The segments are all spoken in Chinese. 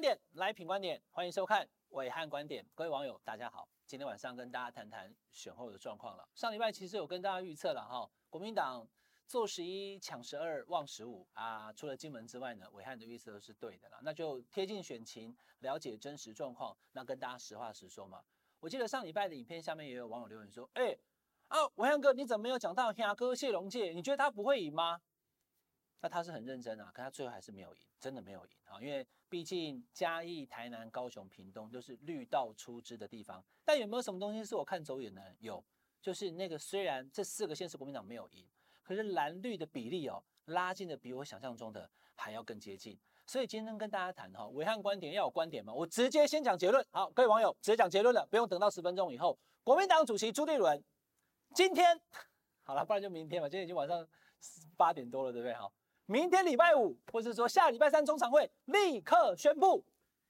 点，来品观点，欢迎收看伟汉观点。各位网友，大家好，今天晚上跟大家谈谈选后的状况了。上礼拜其实有跟大家预测了哈，国民党做十一抢十二望十五啊，除了金门之外呢，伟汉的预测都是对的了。那就贴近选情，了解真实状况，那跟大家实话实说嘛。我记得上礼拜的影片下面也有网友留言说，哎，啊，暐瀚哥，你怎么没有讲到兄哥谢龙介？你觉得他不会赢吗？那他是很认真啊，可他最后还是没有赢，真的没有赢啊！因为毕竟嘉义、台南、高雄、屏东都是绿道出枝的地方。但有没有什么东西是我看走眼的？有，就是那个虽然这四个县市国民党没有赢，可是蓝绿的比例哦，拉近的比我想象中的还要更接近。所以今天跟大家谈哈，维汉观点要有观点嘛，我直接先讲结论。好，各位网友直接讲结论了，不用等到十分钟以后。国民党主席朱立伦今天 好了，不然就明天吧。今天已经晚上八点多了，对不对？好。明天礼拜五，或是说下礼拜三中常会立刻宣布，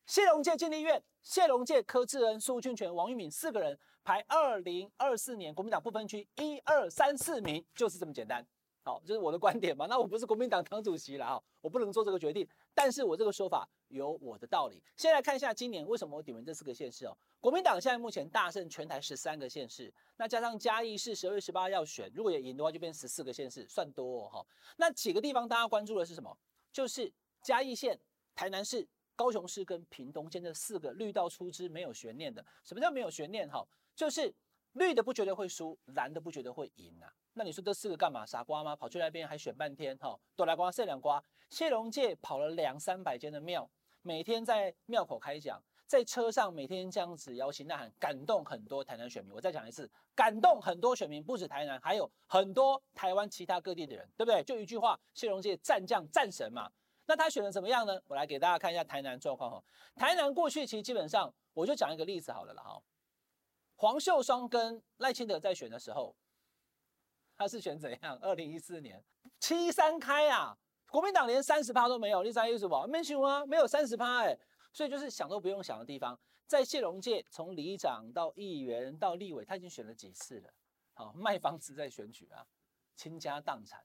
谢龙介建立院，谢龙介、柯志恩、苏俊权、王玉敏四个人排二零二四年国民党不分区一二三四名，就是这么简单。好，这、是我的观点嘛。那我不是国民党党主席了啊，我不能做这个决定。但是我这个说法有我的道理。先来看一下今年为什么我点名这四个县市哦。国民党现在目前大胜全台十三个县市，那加上嘉义市十二月十八要选，如果也赢的话，就变十四个县市，算多哦哈。那几个地方大家关注的是什么？就是嘉义县、台南市、高雄市跟屏东县这四个绿道出枝没有悬念的。什么叫没有悬念？哈，就是绿的不觉得会输，蓝的不觉得会赢啊。那你说这四个干嘛？傻瓜吗？跑去那边还选半天哈，多来瓜，剩两瓜。谢龙介跑了两三百间的庙，每天在庙口开讲，在车上每天这样子摇旗呐喊，感动很多台南选民。我再讲一次，感动很多选民，不止台南，还有很多台湾其他各地的人，对不对？就一句话，谢龙介战将战神嘛。那他选的怎么样呢？我来给大家看一下台南状况哈。台南过去其实基本上，我就讲一个例子好了啦哈。黄秀双跟赖清德在选的时候。他是选怎样？二零一四年七三开啊，国民党连三十趴都没有，你猜为什么？没选啊，没有三十趴哎，所以就是想都不用想的地方，在谢龙介从里长到议员到立委，他已经选了几次了。好，卖房子在选举啊，倾家荡产，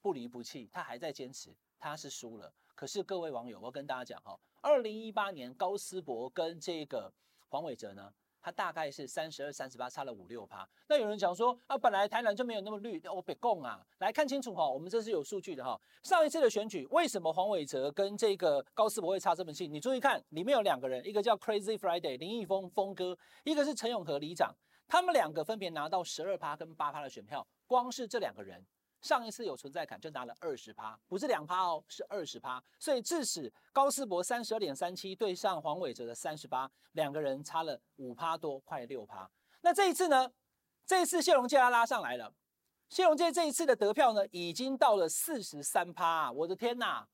不离不弃，他还在坚持，他是输了。可是各位网友，我跟大家讲哈，二零一八年高思博跟这个黄伟哲呢？他大概是三十二、三十八，差了五六趴。那有人讲说啊，本来台南就没有那么绿，我别供啊。来看清楚哈，我们这是有数据的哈。上一次的选举，为什么黄伟哲跟这个高斯博会差这么近？你注意看，里面有两个人，一个叫 Crazy Friday 林义峰峰哥，一个是陈永和里长，他们两个分别拿到十二趴跟八趴的选票，光是这两个人。上一次有存在感就拿了二十趴，不是两趴哦，是二十趴。所以致使高斯博三十二点三七对上黄伟哲的三十八，两个人差了五趴多，快六趴。那这一次呢？这一次谢龙介他拉上来了。谢龙介这一次的得票呢，已经到了四十三趴。我的天呐！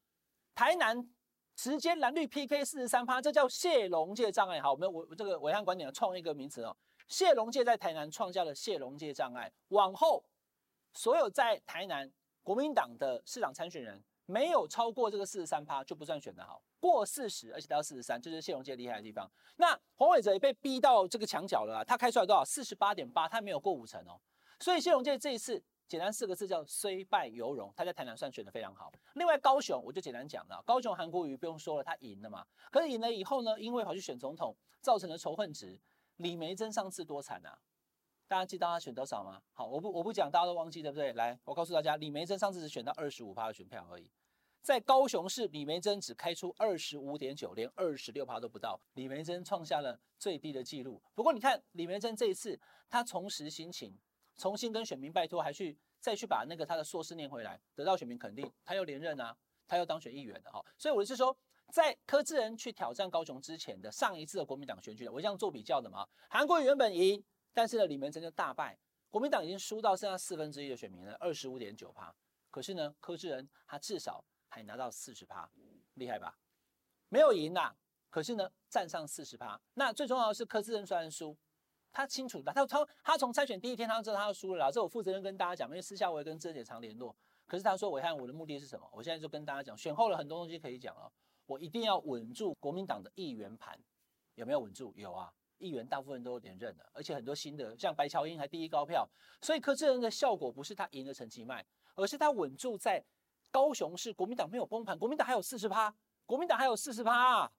台南直接蓝绿 PK 四十三趴，这叫谢龙介障碍。好，我们我这个暐瀚观点创一个名词哦，谢龙介在台南创下了谢龙介障碍，往后。所有在台南国民党的市长参选人，没有超过这个四十三趴就不算选得好，过四十而且到四十三，就是谢龙介厉害的地方。那黄伟哲也被逼到这个墙角了，他开出来多少？四十八点八，他没有过五成哦。所以谢龙介这一次简单四个字叫虽败犹荣，他在台南算选得非常好。另外高雄我就简单讲了，高雄韩国瑜不用说了，他赢了嘛。可是赢了以后呢，因为跑去选总统，造成了仇恨值。李梅珍上次多惨啊！大家记得他选多少吗？好，我不我不讲，大家都忘记对不对？来，我告诉大家，李梅珍上次只选到二十五趴的选票而已，在高雄市，李梅珍只开出二十五点九，连二十六趴都不到，李梅珍创下了最低的记录。不过你看，李梅珍这一次，他重拾心情，重新跟选民拜托，还去再去把那个他的硕士念回来，得到选民肯定，他又连任啊，他又当选议员的哈。所以我是说，在柯志恩去挑战高雄之前的上一次的国民党选举，我这样做比较的嘛，韩国原本赢。但是呢，李眉蓁就大败，国民党已经输到剩下四分之一的选民了，二十五点九趴。可是呢，柯志恩他至少还拿到四十趴，厉害吧？没有赢呐，可是呢，站上四十趴。那最重要的是，柯志恩虽然输，他清楚的，他他他从参选第一天他就知道他要输了啦。这我负责任跟大家讲，因为私下我也跟志恩姐常联络。可是他说：“暐瀚，我的目的是什么？我现在就跟大家讲，选后了很多东西可以讲了，我一定要稳住国民党的议员盘，有没有稳住？有啊。”议员大部分都有点认了，而且很多新的，像白乔英还第一高票，所以柯志恩的效果不是他赢了陈其迈，而是他稳住在高雄市，国民党没有崩盘，国民党还有四十趴，国民党还有四十趴，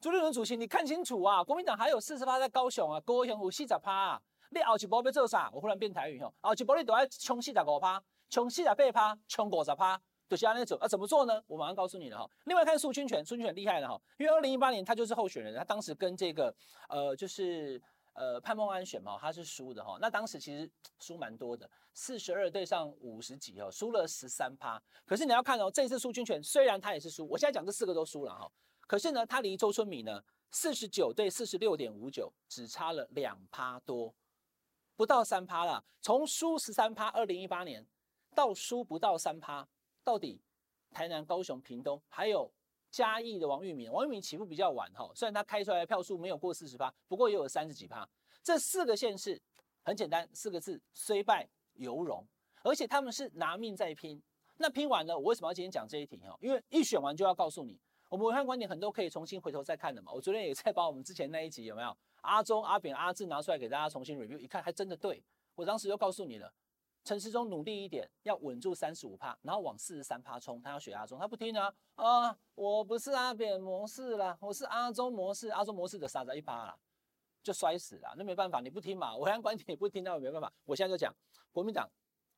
朱立伦主席，你看清楚啊，国民党还有四十趴在高雄啊，高雄有四十趴啊，你后一波要做啥？我忽然变台语吼，后一波你都要冲四十五趴，冲四十八趴，冲五十趴，就是按呢走啊？怎么做呢？我马上告诉你了哈。另外看苏清泉，苏清泉厉害了哈，因为二零一八年他就是候选人，他当时跟这个呃就是呃潘孟安选嘛，他是输的哈。那当时其实输蛮多的，四十二对上五十几哦，输了十三趴。可是你要看哦，这一次苏清泉虽然他也是输，我现在讲这四个都输了哈。可是呢，他离周春米呢，四十九对四十六点五九，只差了两趴多，不到三趴了。从输十三趴，二零一八年到输不到三趴，到底台南、高雄、屏东还有嘉义的王玉明，王玉明起步比较晚哈，虽然他开出来的票数没有过四十趴，不过也有三十几趴。这四个县市很简单，四个字：虽败犹荣。而且他们是拿命在拼。那拼完了，我为什么要今天讲这一题哈？因为一选完就要告诉你。我们暐瀚观点很多可以重新回头再看的嘛。我昨天也在把我们之前那一集有没有阿中、阿扁、阿志拿出来给大家重新 review，一看还真的对。我当时就告诉你了，陈时中努力一点，要稳住三十五趴，然后往四十三趴冲。他要学阿中，他不听啊啊！我不是阿扁模式啦，我是阿中模式，阿中模式的傻子一趴啦，就摔死了。那没办法，你不听嘛，暐瀚观点你不听，那我没办法。我现在就讲国民党，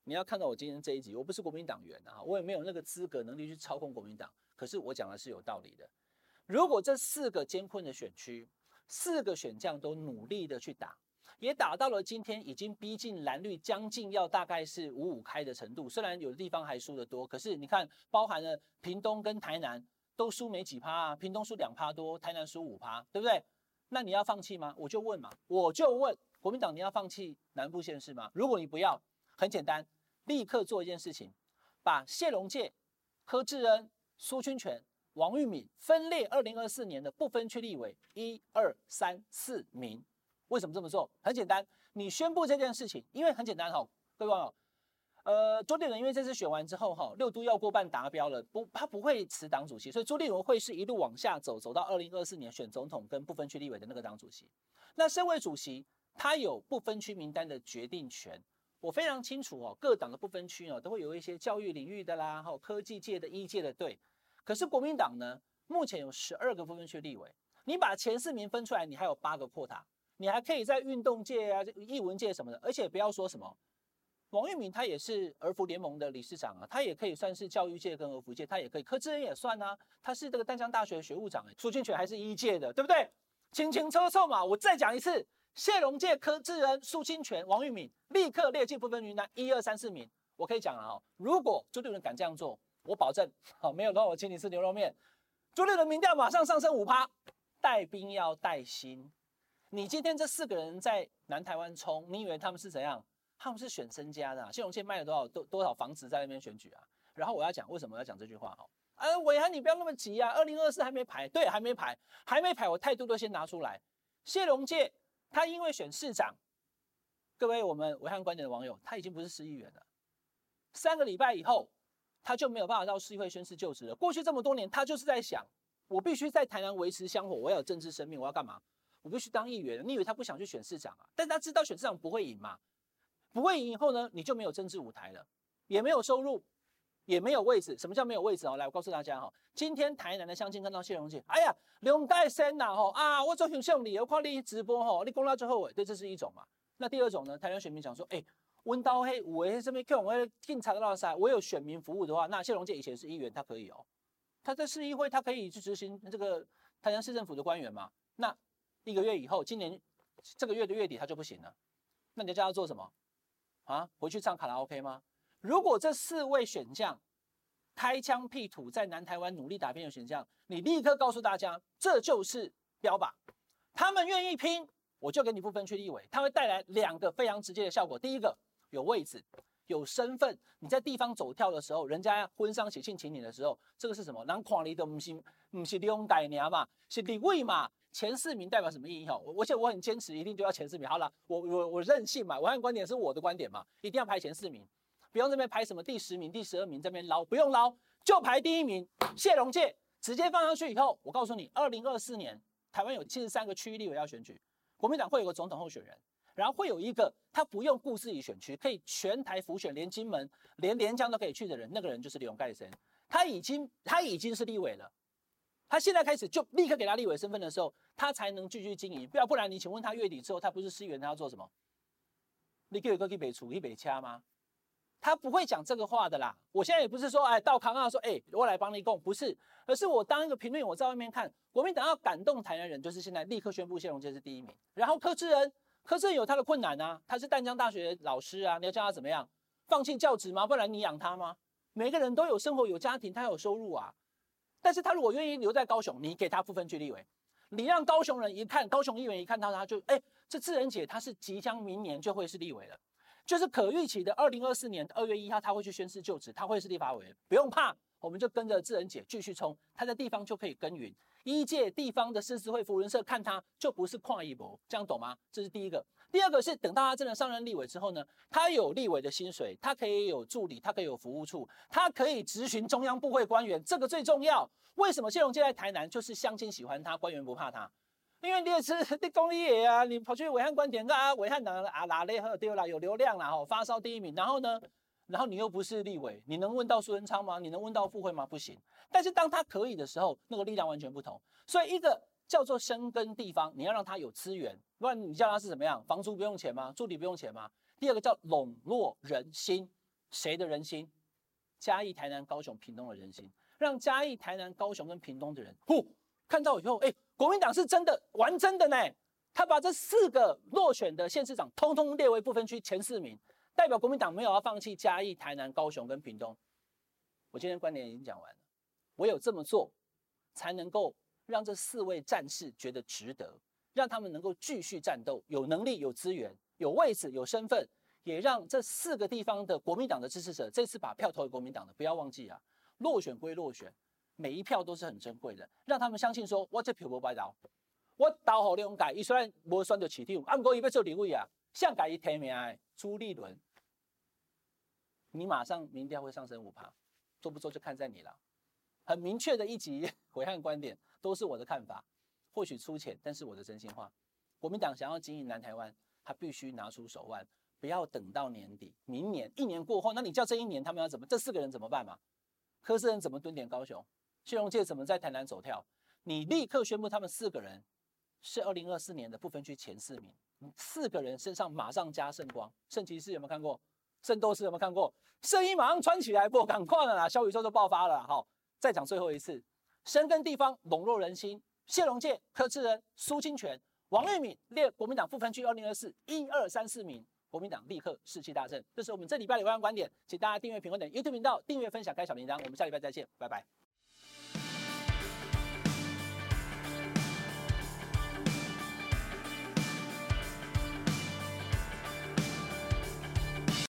你要看到我今天这一集，我不是国民党员啊，我也没有那个资格能力去操控国民党。可是我讲的是有道理的。如果这四个艰困的选区，四个选将都努力的去打，也打到了今天已经逼近蓝绿将近要大概是五五开的程度。虽然有的地方还输得多，可是你看，包含了屏东跟台南都输没几趴啊，屏东输两趴多，台南输五趴，对不对？那你要放弃吗？我就问嘛，我就问国民党，你要放弃南部县市吗？如果你不要，很简单，立刻做一件事情，把谢龙介、柯志恩。苏清泉、王玉敏分列二零二四年的不分区立委，一二三四名。为什么这么做？很简单，你宣布这件事情，因为很简单哈，各位网友，呃，朱立伦因为这次选完之后哈，六都要过半达标了，不，他不会辞党主席，所以朱立伦会是一路往下走，走到二零二四年选总统跟不分区立委的那个党主席。那身为主席，他有不分区名单的决定权。我非常清楚哦，各党的不分区哦，都会有一些教育领域的啦，哈，科技界的、医界的队。可是国民党呢，目前有十二个不分区立委，你把前四名分出来，你还有八个 quota，你还可以在运动界啊、艺文界什么的，而且不要说什么，王玉敏他也是儿福联盟的理事长啊，他也可以算是教育界跟儿福界，他也可以，柯志恩也算啊，他是这个淡江大学的学务长，苏清泉还是一届的，对不对？清清楚楚嘛，我再讲一次。谢龙介、柯志恩、苏清泉、王玉敏立刻列进不分区名单，一二三四名，我可以讲了哦。如果朱立伦敢这样做，我保证，好，没有的话我请你吃牛肉面。朱立伦民调马上上升五趴，带兵要带薪。你今天这四个人在南台湾冲，你以为他们是怎样？他们是选身家的啊。谢龙介卖了多少多多少房子在那边选举啊？然后我要讲为什么要讲这句话哈？啊，暐瀚你不要那么急啊，二零二四还没排，对，还没排，还没排，我态度都先拿出来。谢龙介。他因为选市长，各位我们暐瀚观点的网友，他已经不是市议员了。三个礼拜以后，他就没有办法到市议会宣誓就职了。过去这么多年，他就是在想，我必须在台南维持香火，我要有政治生命，我要干嘛？我必须当议员。你以为他不想去选市长啊？但他知道选市长不会赢嘛？不会赢以后呢，你就没有政治舞台了，也没有收入。也没有位置，什么叫没有位置哦？来，我告诉大家哈，今天台南的乡亲看到谢龙介，哎呀，龙带生呐吼啊，我做很像你，我看你直播吼，你讲到最后尾，对，这是一种嘛。那第二种呢？台湾选民讲说，哎，温刀黑五诶，这边看我警察的老师，我有选民服务的话，那谢龙介以前是议员，他可以哦，他在市议会，他可以去执行这个台南市政府的官员嘛。那一个月以后，今年这个月的月底他就不行了，那你叫他做什么啊？回去唱卡拉 OK 吗？如果这四位选将开疆辟土，在南台湾努力打拼的选将，你立刻告诉大家，这就是标靶。他们愿意拼，我就给你不分区立委。他会带来两个非常直接的效果：第一个，有位置、有身份。你在地方走跳的时候，人家婚丧喜庆请你的时候，这个是什么？人看你的不是不是利用代年嘛，是立委嘛。前四名代表什么意义？哈，而且我很坚持，一定就要前四名。好了，我我我任性嘛，我按观点是我的观点嘛，一定要排前四名。不用这边排什么第十名、第十二名这边捞，不用捞，就排第一名谢龙介，直接放上去以后，我告诉你，二零二四年台湾有七十三个区域立委要选举，国民党会有个总统候选人，然后会有一个他不用顾自己选区，可以全台辅选，连金门、连连江都可以去的人，那个人就是李永盖先，他已经他已经是立委了，他现在开始就立刻给他立委身份的时候，他才能继续经营。不要不然，你请问他月底之后，他不是市议员，他要做什么？你给有个去北处去北掐吗？他不会讲这个话的啦。我现在也不是说，哎，到康啊说，哎，我来帮你供，不是，而是我当一个评论，我在外面看，国民党要感动台南人，就是现在立刻宣布谢龙介是第一名。然后柯志恩，柯志恩有他的困难啊，他是淡江大学老师啊，你要叫他怎么样？放弃教职吗？不然你养他吗？每个人都有生活，有家庭，他有收入啊。但是他如果愿意留在高雄，你给他不分区立委，你让高雄人一看，高雄议员一看到他就，哎，这志仁姐她是即将明年就会是立委了。就是可预期的，二零二四年二月一号他会去宣誓就职，他会是立法委员，不用怕，我们就跟着志仁姐继续冲，他在地方就可以耕耘。一届地方的狮子会扶轮社看他就不是跨一博，这样懂吗？这是第一个。第二个是等到他真的上任立委之后呢，他有立委的薪水，他可以有助理，他可以有服务处，他可以质询中央部会官员，这个最重要。为什么谢龙介在台南就是乡亲喜欢他，官员不怕他？因为你也是你公益啊，你跑去暐瀚观点啊，暐瀚党啊哪里喝丢了有流量了哈，发烧第一名，然后呢，然后你又不是立委，你能问到苏贞昌吗？你能问到傅会吗？不行。但是当他可以的时候，那个力量完全不同。所以一个叫做深耕地方，你要让他有资源，不然你叫他是怎么样？房租不用钱吗？助理不用钱吗？第二个叫笼络人心，谁的人心？嘉义、台南、高雄、屏东的人心，让嘉义、台南、高雄跟屏东的人，呼，看到以后，哎。国民党是真的玩真的呢，他把这四个落选的县市长通通列为不分区前四名，代表国民党没有要放弃嘉义、台南、高雄跟屏东。我今天观点已经讲完了，唯有这么做，才能够让这四位战士觉得值得，让他们能够继续战斗，有能力、有资源、有位置、有身份，也让这四个地方的国民党的支持者这次把票投给国民党的，不要忘记啊，落选归落选。每一票都是很珍贵的，让他们相信说，我这票不白投，我投好利用改，伊虽然无选到市长，啊，不过伊要做立委啊，想改伊提名的朱立伦，你马上民调会上升五趴，做不做就看在你了。很明确的一集 暐瀚观点都是我的看法，或许粗浅，但是我的真心话。国民党想要经营南台湾，他必须拿出手腕，不要等到年底，明年一年过后，那你叫这一年他们要怎么？这四个人怎么办嘛？柯志恩怎么蹲点高雄？谢龙介怎么在台南走跳？你立刻宣布他们四个人是二零二四年的不分区前四名，四个人身上马上加圣光，圣骑士有没有看过？圣斗士有没有看过？圣衣马上穿起来，不赶快了啦！小宇宙都爆发了，好，再讲最后一次，深耕地方，笼络人心。谢龙介、柯志恩、苏清泉、王玉敏列国民党副分区二零二四一二三四名，国民党立刻士气大振。这是我们这礼拜的暐瀚观点，请大家订阅评论点 YouTube 频道，订阅分享开小铃铛，我们下礼拜再见，拜拜。